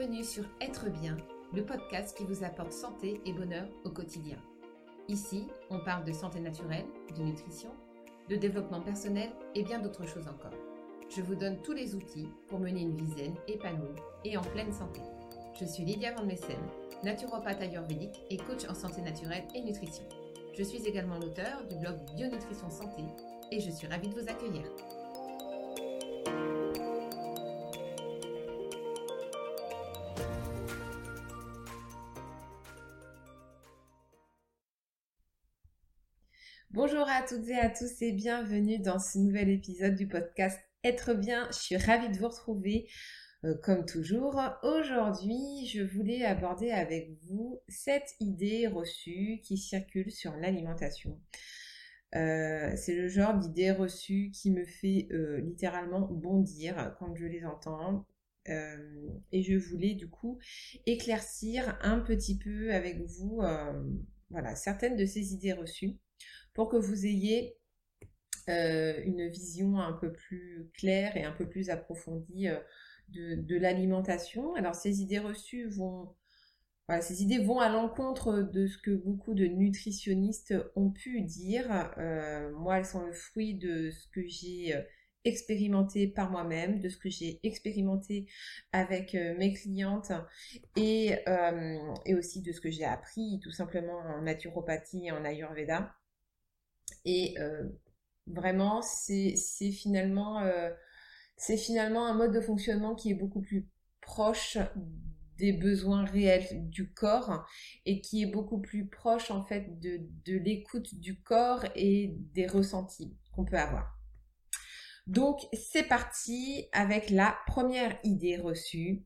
Bienvenue sur Être bien, le podcast qui vous apporte santé et bonheur au quotidien. Ici, on parle de santé naturelle, de nutrition, de développement personnel et bien d'autres choses encore. Je vous donne tous les outils pour mener une vie zen, épanouie et en pleine santé. Je suis Lydia Van Messen, naturopathe ayurvédique et coach en santé naturelle et nutrition. Je suis également l'auteur du blog Bionutrition Santé et je suis ravie de vous accueillir. Toutes et à tous et bienvenue dans ce nouvel épisode du podcast Être bien. Je suis ravie de vous retrouver euh, comme toujours. Aujourd'hui, je voulais aborder avec vous cette idée reçue qui circule sur l'alimentation. Euh, c'est le genre d'idée reçue qui me fait euh, littéralement bondir quand je les entends. et je voulais du coup éclaircir un petit peu avec vous voilà, certaines de ces idées reçues pour que vous ayez euh, une vision un peu plus claire et un peu plus approfondie euh, de, l'alimentation. Alors ces idées reçues vont, ces idées vont à l'encontre de ce que beaucoup de nutritionnistes ont pu dire. Euh, moi, elles sont le fruit de ce que j'ai expérimenté par moi-même, de ce que j'ai expérimenté avec mes clientes et, et aussi de ce que j'ai appris tout simplement en naturopathie et en ayurveda. Et euh, vraiment, c'est finalement, euh, c'est finalement un mode de fonctionnement qui est beaucoup plus proche des besoins réels du corps et qui est beaucoup plus proche en fait de, de l'écoute du corps et des ressentis qu'on peut avoir. Donc c'est parti avec la première idée reçue.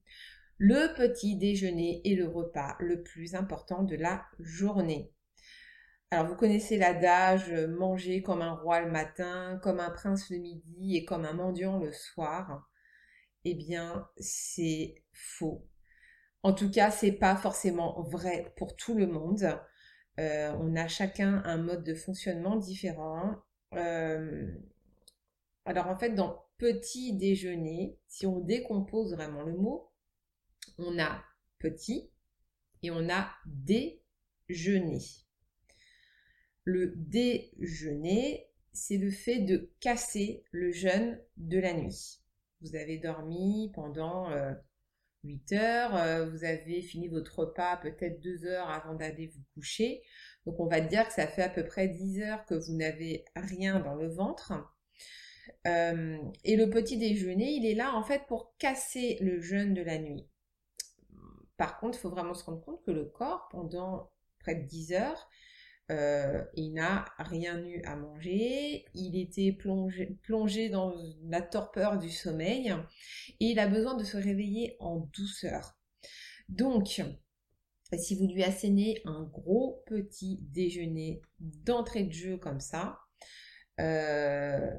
Le petit déjeuner est le repas le plus important de la journée. Alors vous connaissez l'adage euh, manger comme un roi le matin, comme un prince le midi et comme un mendiant le soir. Eh bien, c'est faux. En tout cas, c'est pas forcément vrai pour tout le monde. Euh, on a chacun un mode de fonctionnement différent. Euh, alors en fait, dans petit déjeuner, si on décompose vraiment le mot, on a petit et on a déjeuner. Le déjeuner, c'est le fait de casser le jeûne de la nuit. Vous avez dormi pendant 8 euh, heures, euh, vous avez fini votre repas peut-être 2 heures avant d'aller vous coucher. Donc on va dire que ça fait à peu près 10 heures que vous n'avez rien dans le ventre. Euh, et le petit déjeuner, il est là en fait pour casser le jeûne de la nuit. Par contre, il faut vraiment se rendre compte que le corps, pendant près de 10 heures, euh, il n'a rien eu à manger, il était plongé, dans la torpeur du sommeil et il a besoin de se réveiller en douceur. Donc, si vous lui assénez un gros petit déjeuner d'entrée de jeu comme ça, euh,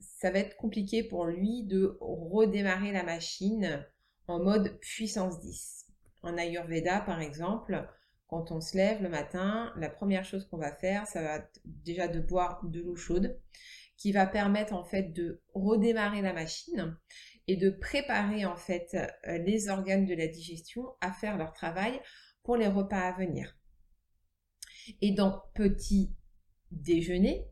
ça va être compliqué pour lui de redémarrer la machine en mode puissance 10. En Ayurveda, par exemple, quand on se lève le matin, la première chose qu'on va faire, ça va déjà de boire de l'eau chaude qui va permettre en fait de redémarrer la machine et de préparer en fait euh, les organes de la digestion à faire leur travail pour les repas à venir. Et dans petit déjeuner,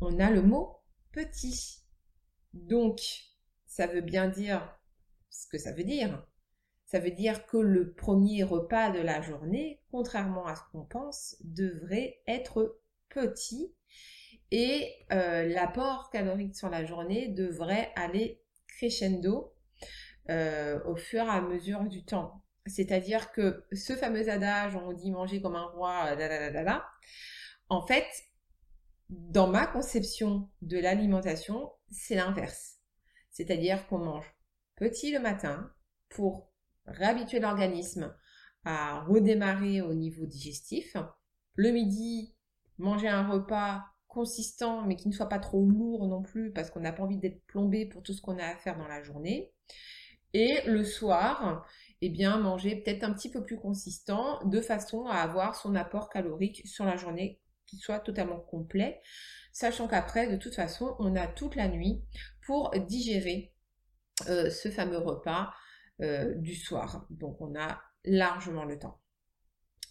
on a le mot petit. Donc, ça veut bien dire ce que ça veut dire. Ça veut dire que le premier repas de la journée, contrairement à ce qu'on pense, devrait être petit et euh, l'apport calorique sur la journée devrait aller crescendo euh, au fur et à mesure du temps. C'est-à-dire que ce fameux adage, on dit manger comme un roi, là, en fait, dans ma conception de l'alimentation, c'est l'inverse. C'est-à-dire qu'on mange petit le matin pour réhabituer l'organisme à redémarrer au niveau digestif. Le midi, manger un repas consistant mais qui ne soit pas trop lourd non plus parce qu'on n'a pas envie d'être plombé pour tout ce qu'on a à faire dans la journée. Et le soir, eh bien, manger peut-être un petit peu plus consistant de façon à avoir son apport calorique sur la journée qui soit totalement complet, sachant qu'après, de toute façon, on a toute la nuit pour digérer euh, ce fameux repas euh, du soir. Donc on a largement le temps.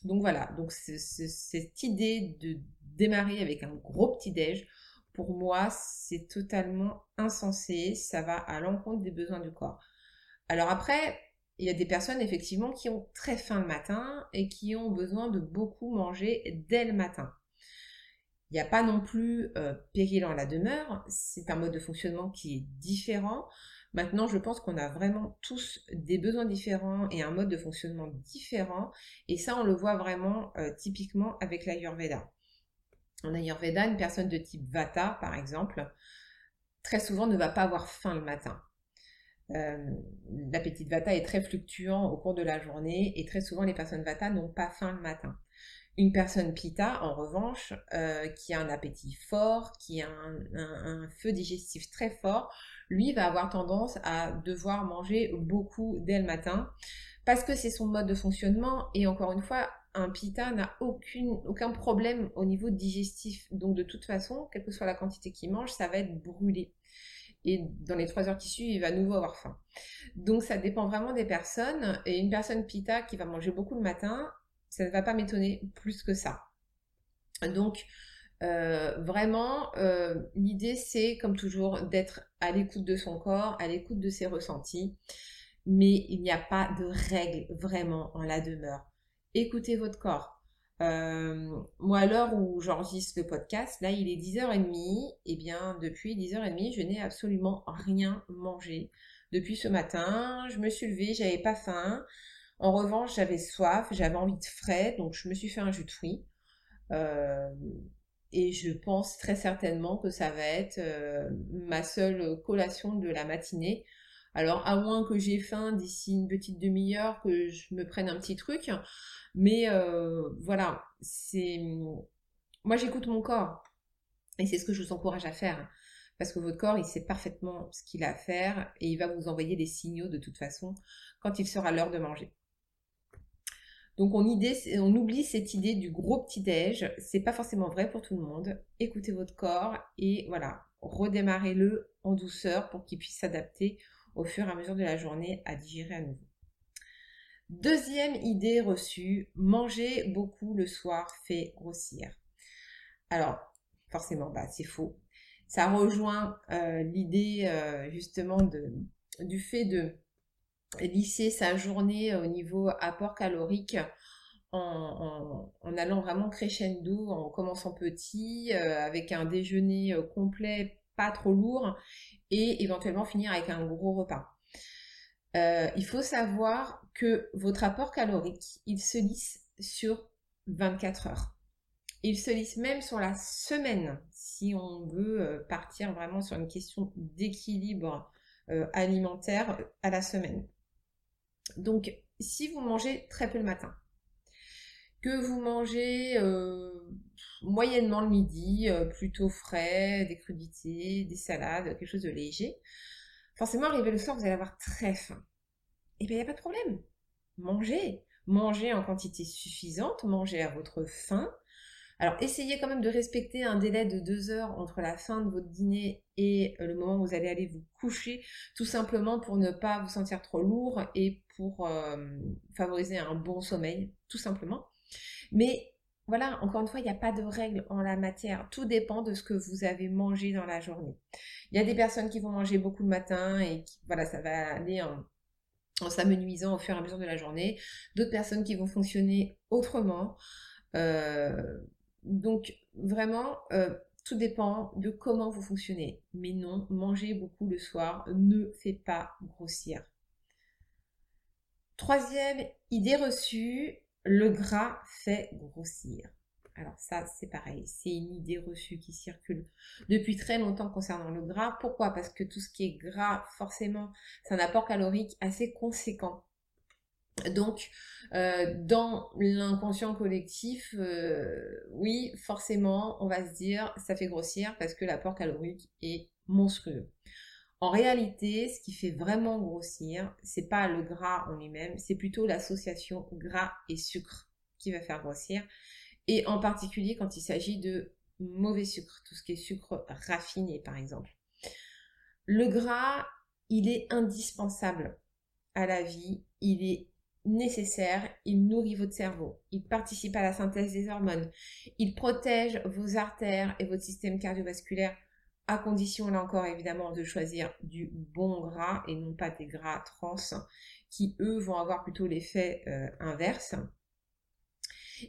Donc voilà, donc cette idée de démarrer avec un gros petit-déj, pour moi, c'est totalement insensé. Ça va à l'encontre des besoins du corps. Alors après, il y a des personnes effectivement qui ont très faim le matin et qui ont besoin de beaucoup manger dès le matin. Il n'y a pas non plus euh, péril en la demeure, c'est un mode de fonctionnement qui est différent. Maintenant, je pense qu'on a vraiment tous des besoins différents et un mode de fonctionnement différent. Et ça, on le voit vraiment euh, typiquement avec l'Ayurveda. En Ayurveda, une personne de type Vata, par exemple, très souvent ne va pas avoir faim le matin. Euh, l'appétit Vata est très fluctuant au cours de la journée et très souvent les personnes Vata n'ont pas faim le matin. Une personne Pitta, en revanche, euh, qui a un appétit fort, qui a un, feu digestif très fort, lui va avoir tendance à devoir manger beaucoup dès le matin parce que c'est son mode de fonctionnement et encore une fois, un Pitta n'a aucun problème au niveau digestif. Donc de toute façon, quelle que soit la quantité qu'il mange, ça va être brûlé et dans les trois heures qui suivent, il va à nouveau avoir faim. Donc ça dépend vraiment des personnes. Et une personne pita qui va manger beaucoup le matin, ça ne va pas m'étonner plus que ça. Donc euh, vraiment, euh, l'idée c'est comme toujours d'être à l'écoute de son corps, à l'écoute de ses ressentis. Mais il n'y a pas de règle vraiment en la demeure. Écoutez votre corps. Euh, moi, à l'heure où j'enregistre le podcast, là, il est 10h30. Et bien, depuis 10h30, je n'ai absolument rien mangé. Depuis ce matin, je me suis levée, j'avais pas faim. En revanche, j'avais soif, j'avais envie de frais, donc je me suis fait un jus de fruits. Et je pense très certainement que ça va être euh, ma seule collation de la matinée. Alors, à moins que j'ai faim d'ici une petite demi-heure, que je me prenne un petit truc. Mais euh, voilà, c'est. Moi, j'écoute mon corps. Et c'est ce que je vous encourage à faire. Parce que votre corps, il sait parfaitement ce qu'il a à faire et il va vous envoyer des signaux de toute façon quand il sera l'heure de manger. Donc on, oublie cette idée du gros petit-déj. C'est pas forcément vrai pour tout le monde. Écoutez votre corps et voilà, redémarrez-le en douceur pour qu'il puisse s'adapter au fur et à mesure de la journée à digérer à nouveau. Deuxième idée reçue, manger beaucoup le soir fait grossir. Alors, forcément, bah, c'est faux. Ça rejoint euh, l'idée euh, justement du fait de lisser sa journée au niveau apport calorique en, allant vraiment crescendo, en commençant petit, euh, avec un déjeuner complet, pas trop lourd, et éventuellement finir avec un gros repas. il faut savoir que votre apport calorique, il se lisse sur 24 heures. Il se lisse même sur la semaine si on veut euh, partir vraiment sur une question d'équilibre euh, alimentaire à la semaine. Donc, si vous mangez très peu le matin, que vous mangez euh, moyennement le midi, plutôt frais, des crudités, des salades, quelque chose de léger, forcément, arrivé le soir, vous allez avoir très faim. Et eh bien, il n'y a pas de problème. Mangez. Mangez en quantité suffisante, mangez à votre faim. Alors, essayez quand même de respecter un délai de deux heures entre la fin de votre dîner et euh, le moment où vous allez aller vous coucher, tout simplement pour ne pas vous sentir trop lourd et pour euh, favoriser un bon sommeil, tout simplement. Mais voilà, encore une fois, il n'y a pas de règle en la matière. Tout dépend de ce que vous avez mangé dans la journée. Il y a des personnes qui vont manger beaucoup le matin et voilà, ça va aller en en s'amenuisant au fur et à mesure de la journée, d'autres personnes qui vont fonctionner autrement. Euh, donc vraiment, euh, tout dépend de comment vous fonctionnez. Mais non, manger beaucoup le soir ne fait pas grossir. Troisième idée reçue, le gras fait grossir. Alors ça, c'est pareil, c'est une idée reçue qui circule depuis très longtemps concernant le gras. Pourquoi? Parce que tout ce qui est gras, forcément, c'est un apport calorique assez conséquent. Donc, euh, dans l'inconscient collectif, euh, oui, forcément, on va se dire, ça fait grossir parce que l'apport calorique est monstrueux. En réalité, ce qui fait vraiment grossir, c'est pas le gras en lui-même, c'est plutôt l'association gras et sucre qui va faire grossir et en particulier quand il s'agit de mauvais sucre, tout ce qui est sucre raffiné par exemple. Le gras, il est indispensable à la vie, il est nécessaire, il nourrit votre cerveau, il participe à la synthèse des hormones, il protège vos artères et votre système cardiovasculaire, à condition là encore évidemment de choisir du bon gras et non pas des gras trans qui eux vont avoir plutôt l'effet euh, inverse.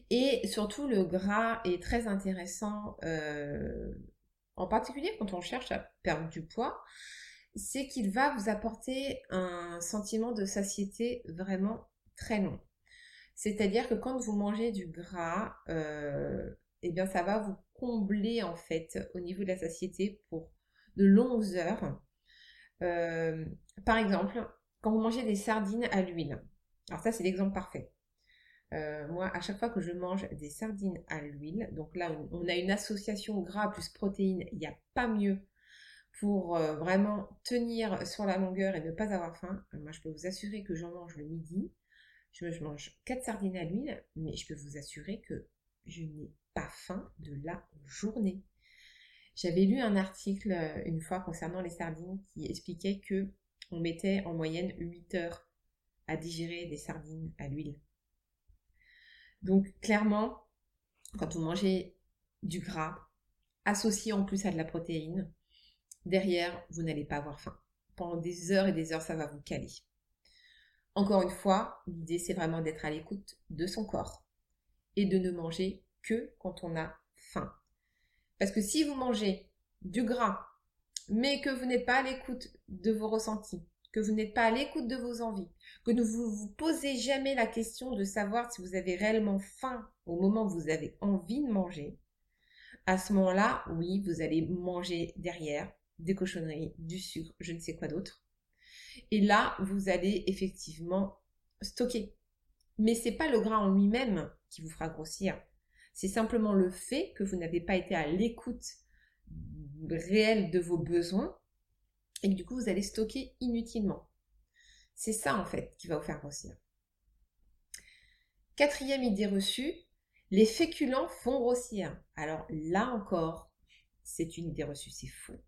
Et surtout le gras est très intéressant, euh, en particulier quand on cherche à perdre du poids, c'est qu'il va vous apporter un sentiment de satiété vraiment très long. C'est-à-dire que quand vous mangez du gras, euh, eh bien ça va vous combler en fait au niveau de la satiété pour de longues heures. Euh, par exemple, quand vous mangez des sardines à l'huile. Alors ça c'est l'exemple parfait. Euh, moi, à chaque fois que je mange des sardines à l'huile, donc là on a une association gras plus protéines, il n'y a pas mieux pour vraiment tenir sur la longueur et ne pas avoir faim. Moi je peux vous assurer que j'en mange le midi, je, mange 4 sardines à l'huile, mais je peux vous assurer que je n'ai pas faim de la journée. J'avais lu un article euh, une fois concernant les sardines qui expliquait que on mettait en moyenne 8 heures à digérer des sardines à l'huile. Donc clairement, quand vous mangez du gras, associé en plus à de la protéine, derrière, vous n'allez pas avoir faim. Pendant des heures et des heures, ça va vous caler. Encore une fois, l'idée c'est vraiment d'être à l'écoute de son corps et de ne manger que quand on a faim. Parce que si vous mangez du gras, mais que vous n'êtes pas à l'écoute de vos ressentis, que vous n'êtes pas à l'écoute de vos envies, que ne vous vous posez jamais la question de savoir si vous avez réellement faim au moment où vous avez envie de manger, à ce moment-là, oui, vous allez manger derrière des cochonneries, du sucre, je ne sais quoi d'autre. Et là, vous allez effectivement stocker. Mais c'est pas le gras en lui-même qui vous fera grossir. C'est simplement le fait que vous n'avez pas été à l'écoute réelle de vos besoins et que du coup vous allez stocker inutilement. C'est ça en fait qui va vous faire grossir. Quatrième idée reçue, les féculents font grossir. Alors là encore, c'est une idée reçue, c'est faux.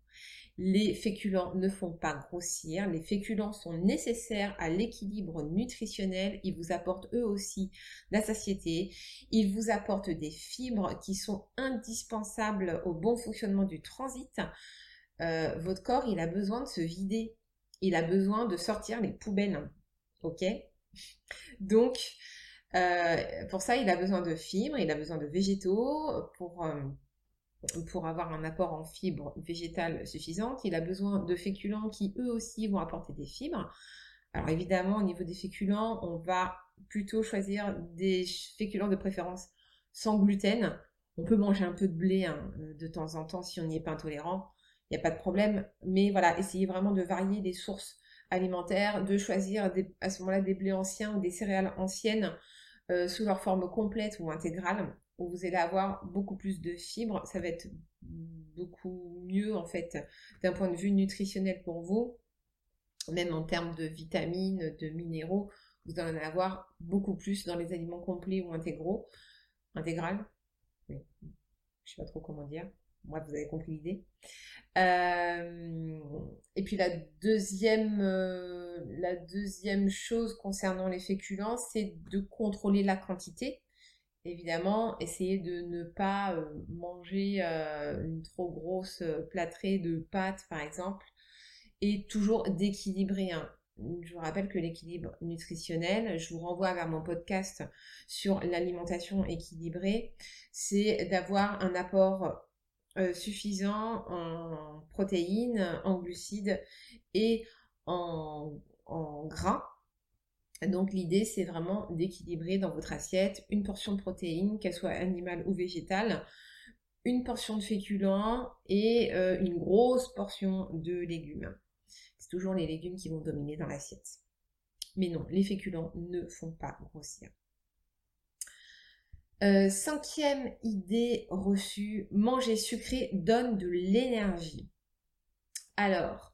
Les féculents ne font pas grossir. Les féculents sont nécessaires à l'équilibre nutritionnel. Ils vous apportent eux aussi la satiété. Ils vous apportent des fibres qui sont indispensables au bon fonctionnement du transit. Euh, votre corps, il a besoin de se vider. Il a besoin de sortir les poubelles. OK? Donc, euh, pour ça, il a besoin de fibres, il a besoin de végétaux pour... Euh, pour avoir un apport en fibres végétales suffisante. Il a besoin de féculents qui eux aussi vont apporter des fibres. Alors évidemment, au niveau des féculents, on va plutôt choisir des féculents de préférence sans gluten. On peut manger un peu de blé hein, de temps en temps si on n'y est pas intolérant. Il n'y a pas de problème. Mais voilà, essayez vraiment de varier les sources alimentaires, de choisir à ce moment-là des blés anciens ou des céréales anciennes euh, sous leur forme complète ou intégrale où vous allez avoir beaucoup plus de fibres. Ça va être beaucoup mieux en fait d'un point de vue nutritionnel pour vous, même en termes de vitamines, de minéraux. Vous en avoir beaucoup plus dans les aliments complets ou intégraux, intégral. Je je sais pas trop comment dire. Moi, vous avez compris l'idée. Euh, et puis la deuxième, euh, la deuxième chose concernant les féculents, c'est de contrôler la quantité évidemment, essayez de ne pas euh, manger euh, une trop grosse euh, plâtrée de pâtes, par exemple, et toujours d'équilibrer. Hein. Je vous rappelle que l'équilibre nutritionnel, je vous renvoie vers mon podcast sur l'alimentation équilibrée, c'est d'avoir un apport suffisant en protéines, en glucides et en, en gras donc l'idée, c'est vraiment d'équilibrer dans votre assiette une portion de protéines, qu'elle soit animale ou végétale, une portion de féculents et euh, une grosse portion de légumes. C'est toujours les légumes qui vont dominer dans l'assiette. Mais non, les féculents ne font pas grossir. Euh, cinquième idée reçue, manger sucré donne de l'énergie. Alors,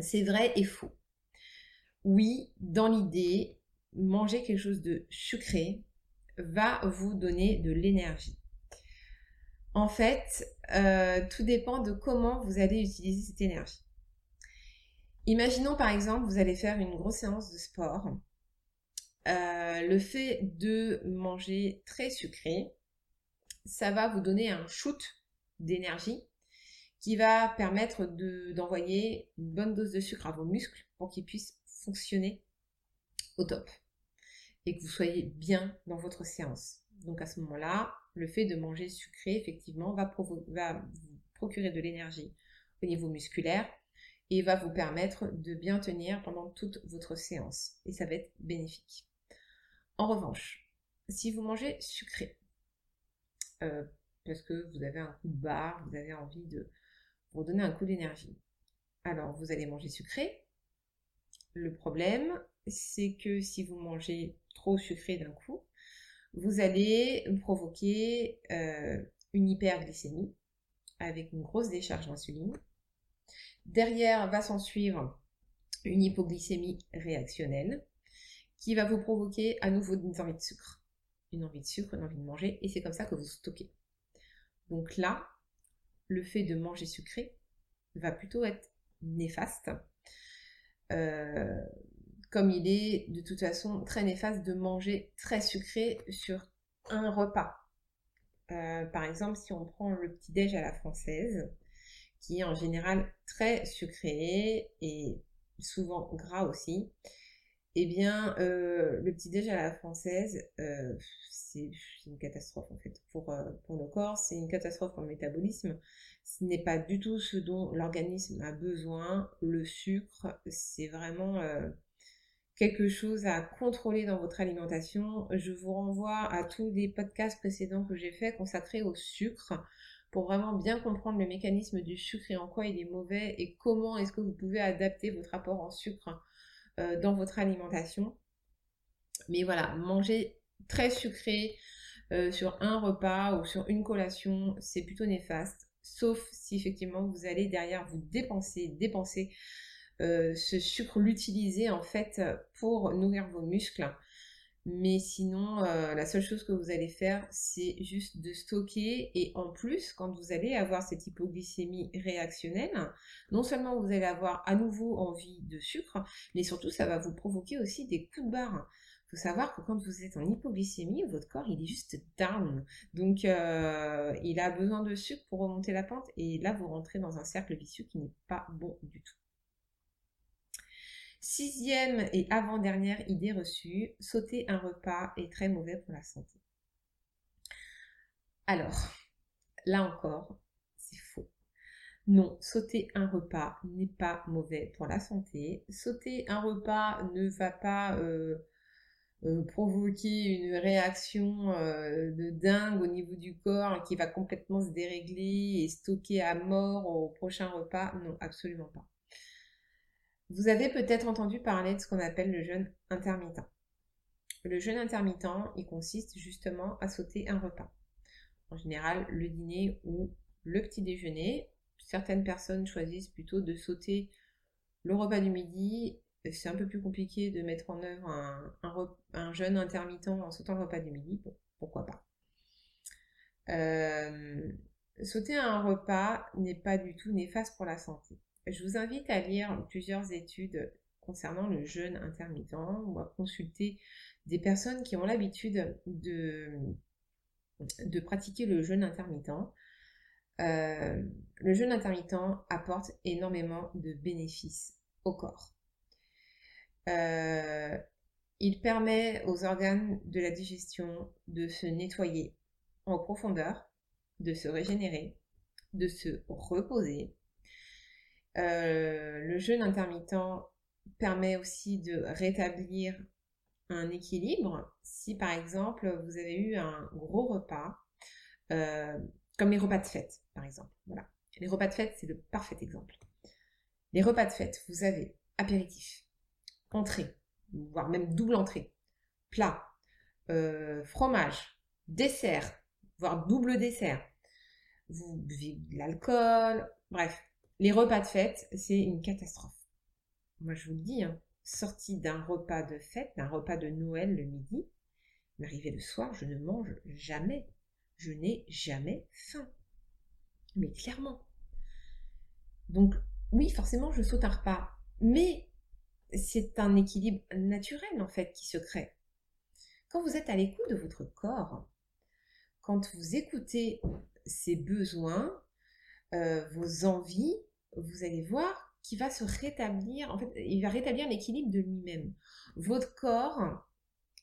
c'est vrai et faux oui, dans l'idée, manger quelque chose de sucré va vous donner de l'énergie. En fait, euh, tout dépend de comment vous allez utiliser cette énergie. Imaginons par exemple, vous allez faire une grosse séance de sport. Euh, le fait de manger très sucré, ça va vous donner un shoot d'énergie qui va permettre d'envoyer une bonne dose de sucre à vos muscles pour qu'ils puissent fonctionner au top et que vous soyez bien dans votre séance. Donc à ce moment-là, le fait de manger sucré, effectivement, va, va vous procurer de l'énergie au niveau musculaire et va vous permettre de bien tenir pendant toute votre séance. Et ça va être bénéfique. En revanche, si vous mangez sucré, euh, parce que vous avez un coup de barre, vous avez envie de vous donner un coup d'énergie, alors vous allez manger sucré. Le problème, c'est que si vous mangez trop sucré d'un coup, vous allez provoquer euh, une hyperglycémie avec une grosse décharge d'insuline Derrière va s'en suivre une hypoglycémie réactionnelle qui va vous provoquer à nouveau une envie de sucre. Une envie de sucre, une envie de manger, et c'est comme ça que vous stockez. Donc là, le fait de manger sucré va plutôt être néfaste, euh, comme il est de toute façon très néfaste de manger très sucré sur un repas. Euh, par exemple, si on prend le petit déj à la française, qui est en général très sucré et souvent gras aussi, eh bien, euh, le petit déj à la française, c'est une catastrophe en fait pour, pour corps, c'est une catastrophe pour le métabolisme. Ce n'est pas du tout ce dont l'organisme a besoin. Le sucre, c'est vraiment quelque chose à contrôler dans votre alimentation. Je vous renvoie à tous les podcasts précédents que j'ai fait consacrés au sucre pour vraiment bien comprendre le mécanisme du sucre et en quoi il est mauvais et comment est-ce que vous pouvez adapter votre rapport en sucre euh, dans votre alimentation. Mais voilà, manger très sucré euh, sur un repas ou sur une collation, c'est plutôt néfaste, sauf si effectivement vous allez derrière vous dépenser, dépenser euh, ce sucre, l'utiliser en fait pour nourrir vos muscles mais sinon, euh, la seule chose que vous allez faire, c'est juste de stocker. Et en plus, quand vous allez avoir cette hypoglycémie réactionnelle, non seulement vous allez avoir à nouveau envie de sucre, mais surtout, ça va vous provoquer aussi des coups de barre. Il faut savoir que quand vous êtes en hypoglycémie, votre corps, il est juste down. Donc, euh, il a besoin de sucre pour remonter la pente. Et là, vous rentrez dans un cercle vicieux qui n'est pas bon du tout. Sixième et avant-dernière idée reçue, sauter un repas est très mauvais pour la santé. Alors, là encore, c'est faux. Non, sauter un repas n'est pas mauvais pour la santé. Sauter un repas ne va pas euh, euh, provoquer une réaction euh, de dingue au niveau du corps qui va complètement se dérégler et stocker à mort au prochain repas? Non, absolument pas. Vous avez peut-être entendu parler de ce qu'on appelle le jeûne intermittent. Le jeûne intermittent, il consiste justement à sauter un repas. En général, le dîner ou le petit déjeuner. Certaines personnes choisissent plutôt de sauter le repas du midi. C'est un peu plus compliqué de mettre en œuvre un, jeûne intermittent en sautant le repas du midi. pourquoi pas. Euh, sauter un repas n'est pas du tout néfaste pour la santé je vous invite à lire plusieurs études concernant le jeûne intermittent ou à consulter des personnes qui ont l'habitude de, pratiquer le jeûne intermittent. Euh, le jeûne intermittent apporte énormément de bénéfices au corps. Euh, il permet aux organes de la digestion de se nettoyer en profondeur, de se régénérer, de se reposer, euh, le jeûne intermittent permet aussi de rétablir un équilibre. Si par exemple vous avez eu un gros repas, euh, comme les repas de fête par exemple. Voilà. Les repas de fête, c'est le parfait exemple. Les repas de fête, vous avez apéritif, entrée, voire même double entrée, plat, euh, fromage, dessert, voire double dessert. Vous buvez de l'alcool, bref, les repas de fête, c'est une catastrophe. Moi, je vous le dis, hein, sorti d'un repas de fête, d'un repas de Noël le midi, m'arriver le soir, je ne mange jamais. Je n'ai jamais faim. Mais clairement. Donc, oui, forcément, je saute un repas. Mais c'est un équilibre naturel en fait qui se crée. Quand vous êtes à l'écoute de votre corps, quand vous écoutez ses besoins, euh, vos envies, vous allez voir qu'il va se rétablir, il va rétablir l'équilibre de lui-même. Votre corps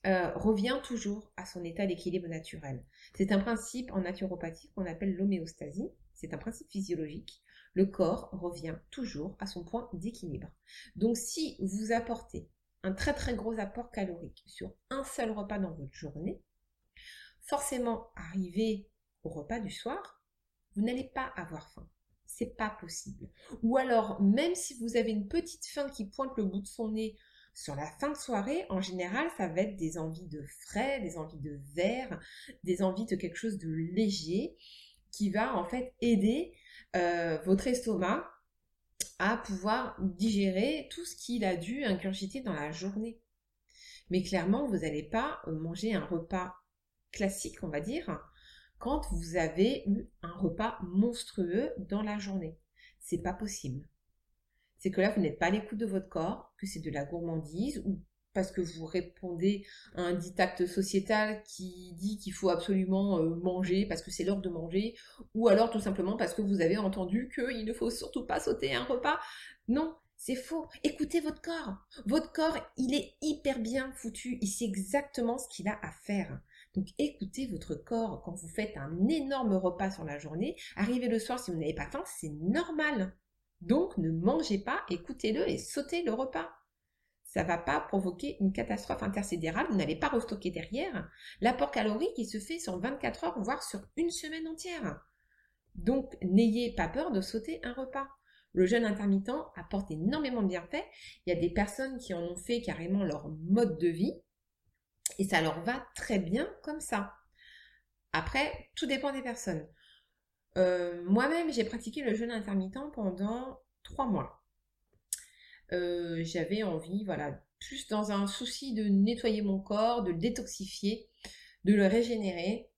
euh, revient toujours à son état d'équilibre naturel. C'est un principe en naturopathie qu'on appelle l'homéostasie. C'est un principe physiologique. Le corps revient toujours à son point d'équilibre. Donc si vous apportez un très très gros apport calorique sur un seul repas dans votre journée, forcément arrivé au repas du soir, vous n'allez pas avoir faim. C'est pas possible. Ou alors, même si vous avez une petite faim qui pointe le bout de son nez sur la fin de soirée, en général, ça va être des envies de frais, des envies de verre, des envies de quelque chose de léger qui va en fait aider euh, votre estomac à pouvoir digérer tout ce qu'il a dû ingurgiter dans la journée. Mais clairement, vous n'allez pas manger un repas classique, on va dire, quand vous avez eu un repas monstrueux dans la journée. C'est pas possible. C'est que là, vous n'êtes pas à l'écoute de votre corps, que c'est de la gourmandise ou parce que vous répondez à un dictat sociétal qui dit qu'il faut absolument euh, manger parce que c'est l'heure de manger, ou alors tout simplement parce que vous avez entendu qu'il ne faut surtout pas sauter un repas. Non, c'est faux. Écoutez votre corps. Votre corps, il est hyper bien foutu. Il sait exactement ce qu'il a à faire. Donc écoutez votre corps quand vous faites un énorme repas sur la journée. Arrivez le soir si vous n'avez pas faim, c'est normal. Donc ne mangez pas, écoutez-le et sautez le repas. Ça ne va pas provoquer une catastrophe intersidérale, vous n'allez pas restocker derrière. L'apport calorique, il se fait sur 24 heures, voire sur une semaine entière. Donc n'ayez pas peur de sauter un repas. Le jeûne intermittent apporte énormément de bienfaits. Il y a des personnes qui en ont fait carrément leur mode de vie. Et ça leur va très bien comme ça. Après, tout dépend des personnes. Euh, moi-même, j'ai pratiqué le jeûne intermittent pendant trois mois. Euh, j'avais envie, voilà, plus dans un souci de nettoyer mon corps, de le détoxifier, de le régénérer.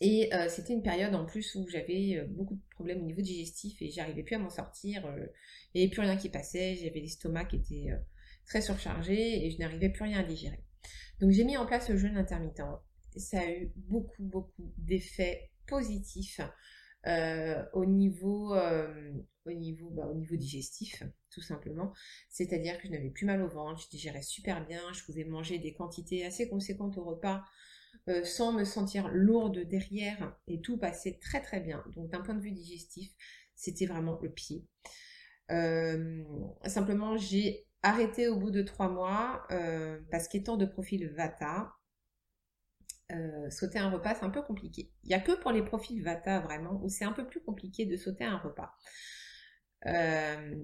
Et euh, c'était une période en plus où j'avais beaucoup de problèmes au niveau digestif et j'arrivais plus à m'en sortir. il n'y avait plus rien qui passait, j'avais l'estomac qui était très surchargé et je n'arrivais plus rien à digérer. Donc j'ai mis en place le jeûne intermittent. Ça a eu beaucoup, beaucoup d'effets positifs euh, au niveau, euh, au niveau, bah, au niveau digestif, tout simplement. C'est-à-dire que je n'avais plus mal au ventre, je digérais super bien, je pouvais manger des quantités assez conséquentes au repas euh, sans me sentir lourde derrière et tout passait très très bien. Donc d'un point de vue digestif, c'était vraiment le pied. simplement, j'ai arrêté au bout de trois mois euh, parce qu'étant de profil Vata, euh, sauter un repas c'est un peu compliqué. Il n'y a que pour les profils Vata vraiment où c'est un peu plus compliqué de sauter un repas. Euh,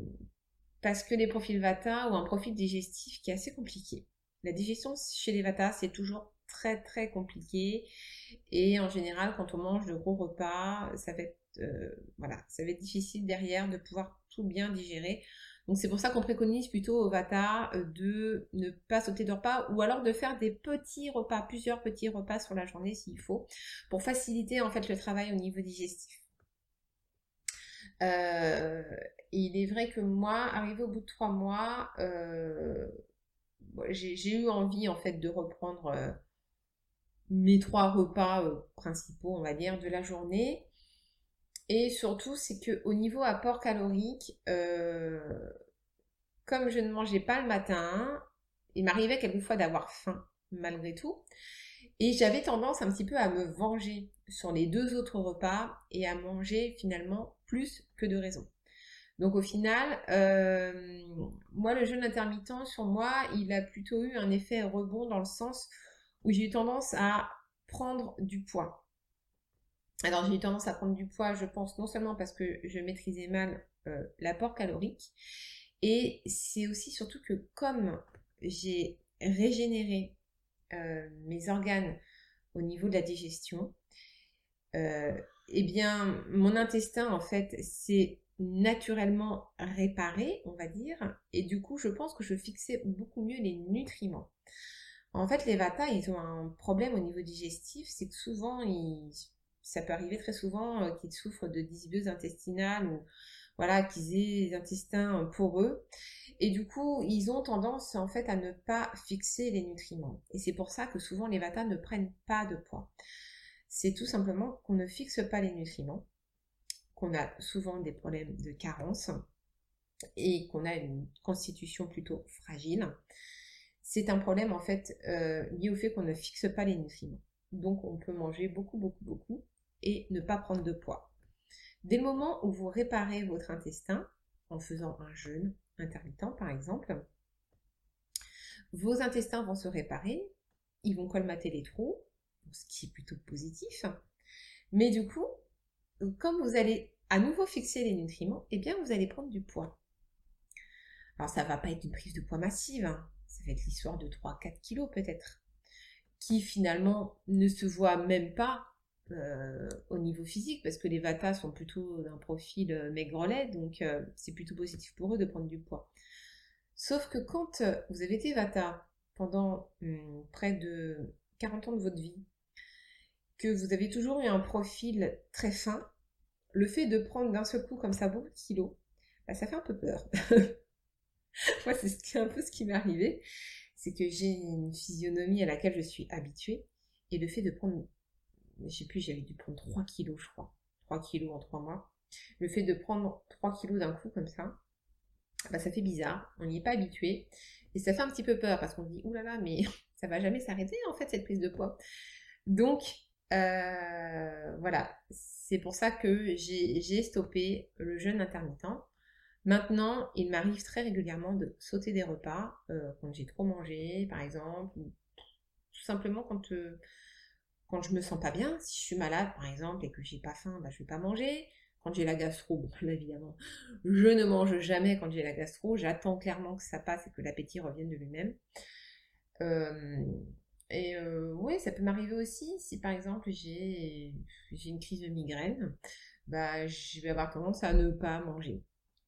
parce que les profils Vata ou un profil digestif qui est assez compliqué. La digestion chez les Vata c'est toujours très très compliqué et en général quand on mange de gros repas ça va être voilà ça va être difficile derrière de pouvoir tout bien digérer donc c'est pour ça qu'on préconise plutôt au Vata euh, de ne pas sauter de repas ou alors de faire des petits repas, plusieurs petits repas sur la journée s'il faut, pour faciliter en fait le travail au niveau digestif. Euh, il est vrai que moi, arrivé au bout de trois mois, euh, j'ai eu envie en fait de reprendre mes trois repas principaux, on va dire, de la journée. Et surtout, c'est que au niveau apport calorique, euh, comme je ne mangeais pas le matin, il m'arrivait quelquefois d'avoir faim malgré tout. Et j'avais tendance un petit peu à me venger sur les deux autres repas et à manger finalement plus que de raison. Donc au final, euh, moi le jeûne intermittent sur moi, il a plutôt eu un effet rebond dans le sens où j'ai eu tendance à prendre du poids. Alors j'ai eu tendance à prendre du poids, je pense, non seulement parce que je maîtrisais mal euh, l'apport calorique, et c'est aussi surtout que comme j'ai régénéré euh, mes organes au niveau de la digestion, euh, eh bien mon intestin en fait s'est naturellement réparé, on va dire, et du coup je pense que je fixais beaucoup mieux les nutriments. En fait, les Vata, ils ont un problème au niveau digestif, c'est que souvent ils ça peut arriver très souvent euh, qu'ils souffrent de dysbiose intestinale ou voilà, qu'ils aient des intestins euh, poreux. Et du coup, ils ont tendance en fait à ne pas fixer les nutriments. Et c'est pour ça que souvent les Vata ne prennent pas de poids. C'est tout simplement qu'on ne fixe pas les nutriments, qu'on a souvent des problèmes de carence et qu'on a une constitution plutôt fragile. C'est un problème en fait euh, lié au fait qu'on ne fixe pas les nutriments. Donc on peut manger beaucoup, beaucoup, beaucoup et ne pas prendre de poids. Dès le moment où vous réparez votre intestin, en faisant un jeûne intermittent par exemple, vos intestins vont se réparer, ils vont colmater les trous, ce qui est plutôt positif. Mais du coup, comme vous allez à nouveau fixer les nutriments, eh bien vous allez prendre du poids. Alors ça va pas être une prise de poids massive, hein. ça va être l'histoire de 3-4 kilos peut-être, qui finalement ne se voit même pas euh, au niveau physique, parce que les Vata sont plutôt d'un profil euh, maigrelet, donc euh, c'est plutôt positif pour eux de prendre du poids. Sauf que quand vous avez été Vata pendant hum, près de 40 ans de votre vie, que vous avez toujours eu un profil très fin, le fait de prendre d'un seul coup comme ça beaucoup de kilos, bah, ça fait un peu peur. Moi, c'est un peu ce qui m'est arrivé. C'est que j'ai une physionomie à laquelle je suis habituée. Et le fait de prendre je sais plus, j'avais dû prendre 3 kilos, je crois. 3 kilos en 3 mois. Le fait de prendre 3 kilos d'un coup comme ça, bah, ça fait bizarre. On n'y est pas habitué. Et ça fait un petit peu peur parce qu'on se dit, oulala, mais ça va jamais s'arrêter en fait cette prise de poids. Donc, euh, voilà. C'est pour ça que j'ai stoppé le jeûne intermittent. Maintenant, il m'arrive très régulièrement de sauter des repas euh, quand j'ai trop mangé, par exemple, ou tout simplement quand euh, quand je me sens pas bien, si je suis malade par exemple et que j'ai pas faim, bah, je vais pas manger. Quand j'ai la gastro, évidemment, je ne mange jamais quand j'ai la gastro. J'attends clairement que ça passe et que l'appétit revienne de lui-même. Euh, et euh, oui, ça peut m'arriver aussi si par exemple j'ai une crise de migraine, bah, je vais avoir tendance à ne pas manger,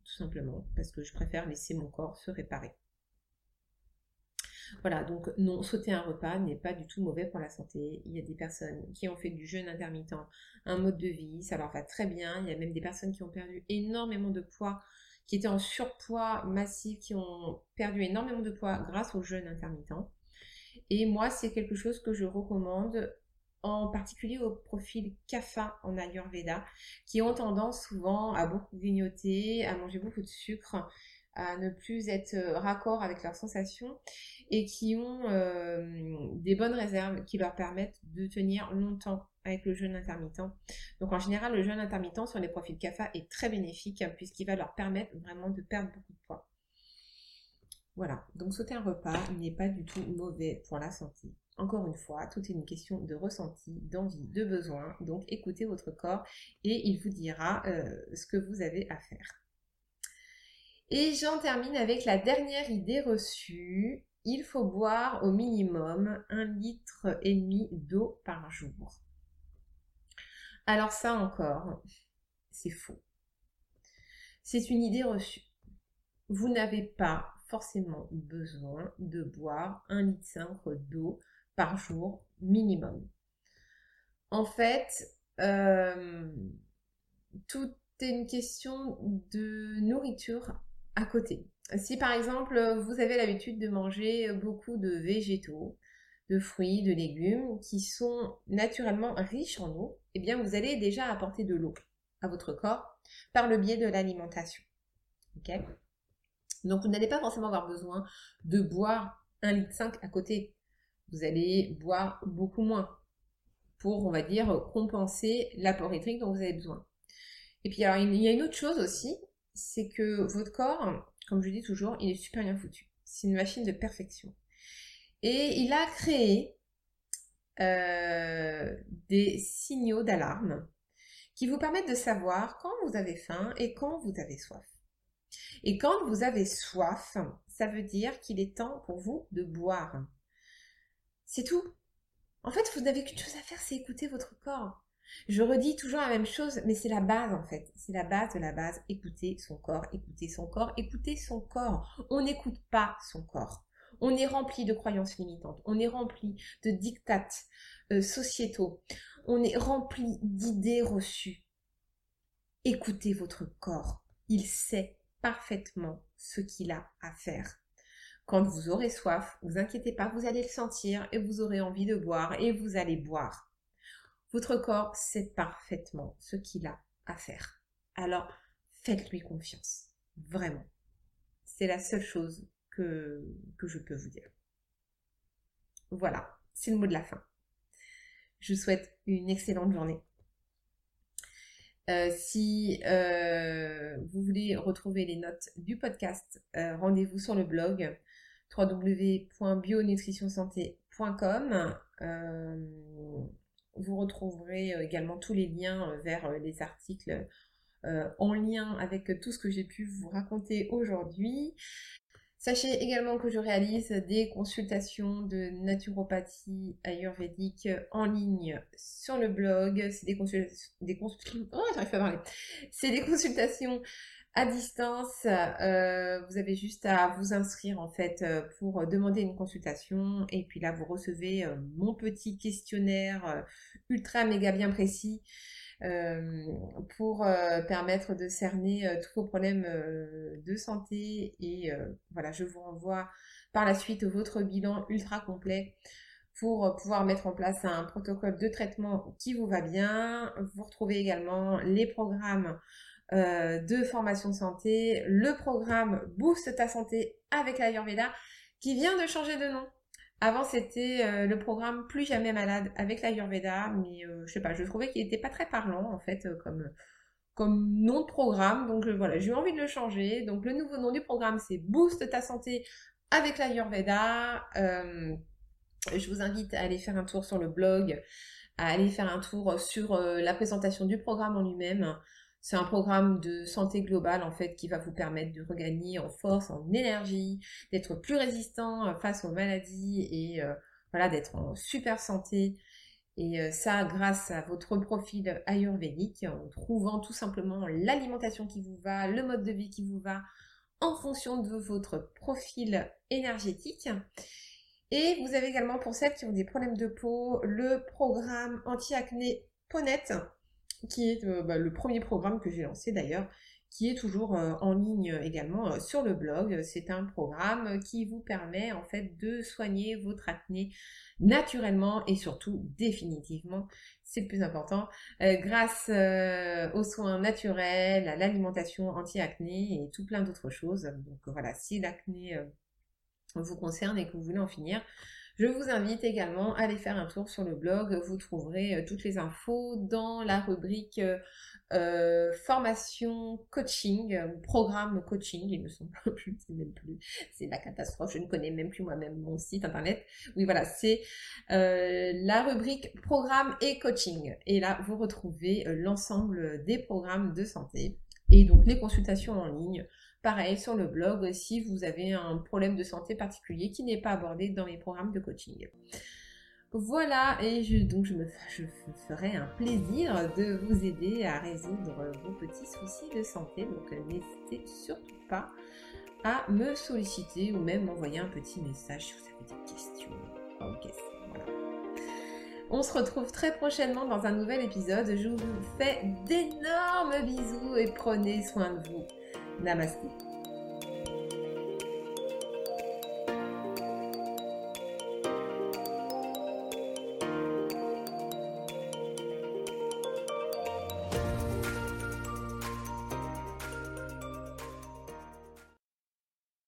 tout simplement, parce que je préfère laisser mon corps se réparer. Voilà, donc non, sauter un repas n'est pas du tout mauvais pour la santé. Il y a des personnes qui ont fait du jeûne intermittent un mode de vie, ça leur va très bien. Il y a même des personnes qui ont perdu énormément de poids, qui étaient en surpoids massif, qui ont perdu énormément de poids grâce au jeûne intermittent. Et moi, c'est quelque chose que je recommande en particulier au profil CAFA en Ayurveda, qui ont tendance souvent à beaucoup grignoter, à manger beaucoup de sucre, à ne plus être raccord avec leurs sensations et qui ont euh, des bonnes réserves qui leur permettent de tenir longtemps avec le jeûne intermittent. Donc en général, le jeûne intermittent sur les profils CAFA est très bénéfique puisqu'il va leur permettre vraiment de perdre beaucoup de poids. Voilà, donc sauter un repas n'est pas du tout mauvais pour la santé. Encore une fois, tout est une question de ressenti, d'envie, de besoin. Donc écoutez votre corps et il vous dira euh, ce que vous avez à faire. Et j'en termine avec la dernière idée reçue il faut boire au minimum un litre et demi d'eau par jour. Alors ça encore, c'est faux. C'est une idée reçue. Vous n'avez pas forcément besoin de boire un litre cinq d'eau par jour minimum. En fait, euh, tout est une question de nourriture à côté. Si par exemple vous avez l'habitude de manger beaucoup de végétaux, de fruits, de légumes qui sont naturellement riches en eau, eh bien vous allez déjà apporter de l'eau à votre corps par le biais de l'alimentation. Donc vous n'allez pas forcément avoir besoin de boire un litre 5 à côté. Vous allez boire beaucoup moins pour, on va dire, compenser l'apport hydrique dont vous avez besoin. Et puis alors il y a une autre chose aussi, c'est que votre corps, comme je dis toujours, il est super bien foutu. C'est une machine de perfection. Et il a créé euh, des signaux d'alarme qui vous permettent de savoir quand vous avez faim et quand vous avez soif. Et quand vous avez soif, ça veut dire qu'il est temps pour vous de boire. C'est tout. En fait, vous n'avez qu'une chose à faire, c'est écouter votre corps. Je redis toujours la même chose, mais c'est la base en fait. C'est la base de la base. Écouter son corps, écouter son corps, écouter son corps. On n'écoute pas son corps. On est rempli de croyances limitantes. On est rempli de dictates euh, sociétaux. On est rempli d'idées reçues. Écoutez votre corps. Il sait parfaitement ce qu'il a à faire. Quand vous aurez soif, vous inquiétez pas, vous allez le sentir et vous aurez envie de boire et vous allez boire. Votre corps sait parfaitement ce qu'il a à faire. Alors, faites-lui confiance. Vraiment. C'est la seule chose que, que je peux vous dire. Voilà, c'est le mot de la fin. Je vous souhaite une excellente journée. Euh, si euh, vous voulez retrouver les notes du podcast, euh, rendez-vous sur le blog www.bionutritionsanté.com. vous retrouverez également tous les liens vers les articles en lien avec tout ce que j'ai pu vous raconter aujourd'hui. Sachez également que je réalise des consultations de naturopathie ayurvédique en ligne sur le blog. C'est des consultations, des oh, C'est des consultations à distance. Euh, vous avez juste à vous inscrire en fait euh, pour demander une consultation et puis là vous recevez euh, mon petit questionnaire ultra méga bien précis pour permettre de cerner tous vos problèmes de santé. Et voilà, je vous renvoie par la suite votre bilan ultra complet pour pouvoir mettre en place un protocole de traitement qui vous va bien. Vous retrouvez également les programmes de formation de santé, le programme Boost ta santé avec l'Ayurveda qui vient de changer de nom. Avant, c'était euh, le programme Plus jamais malade avec l'Ayurveda, mais euh, je sais pas, je trouvais qu'il n'était pas très parlant en fait euh, comme, comme nom de programme. Donc voilà, j'ai eu envie de le changer. Donc le nouveau nom du programme, c'est Boost ta santé avec l'Ayurveda. je vous invite à aller faire un tour sur le blog, à aller faire un tour sur la présentation du programme en lui-même. C'est un programme de santé globale en fait qui va vous permettre de regagner en force, en énergie, d'être plus résistant euh, face aux maladies et euh, voilà d'être en super santé. Et euh, ça grâce à votre profil ayurvédique en trouvant tout simplement l'alimentation qui vous va, le mode de vie qui vous va en fonction de votre profil énergétique. Et vous avez également pour celles qui ont des problèmes de peau le programme anti-acné Ponette qui est euh, bah, le premier programme que j'ai lancé d'ailleurs, qui est toujours euh, en ligne également euh, sur le blog. C'est un programme qui vous permet en fait de soigner votre acné naturellement et surtout définitivement, c'est le plus important, grâce aux soins naturels, à l'alimentation anti-acné et tout plein d'autres choses. Donc voilà, si l'acné vous concerne et que vous voulez en finir, je vous invite également à aller faire un tour sur le blog. Vous trouverez euh, toutes les infos dans la rubrique euh, euh, formation coaching programme coaching. Il me semble plus, c'est même plus, c'est la catastrophe. Je ne connais même plus moi-même mon site internet. Oui, voilà, c'est la rubrique programme et coaching. Et là, vous retrouvez l'ensemble des programmes de santé et donc les consultations en ligne Pareil sur le blog si vous avez un problème de santé particulier qui n'est pas abordé dans mes programmes de coaching. Voilà, et je, donc je ferai un plaisir de vous aider à résoudre vos petits soucis de santé. Donc n'hésitez surtout pas à me solliciter ou même m'envoyer un petit message si vous avez des questions. On se retrouve très prochainement dans un nouvel épisode. Je vous fais d'énormes bisous et prenez soin de vous. Namaste.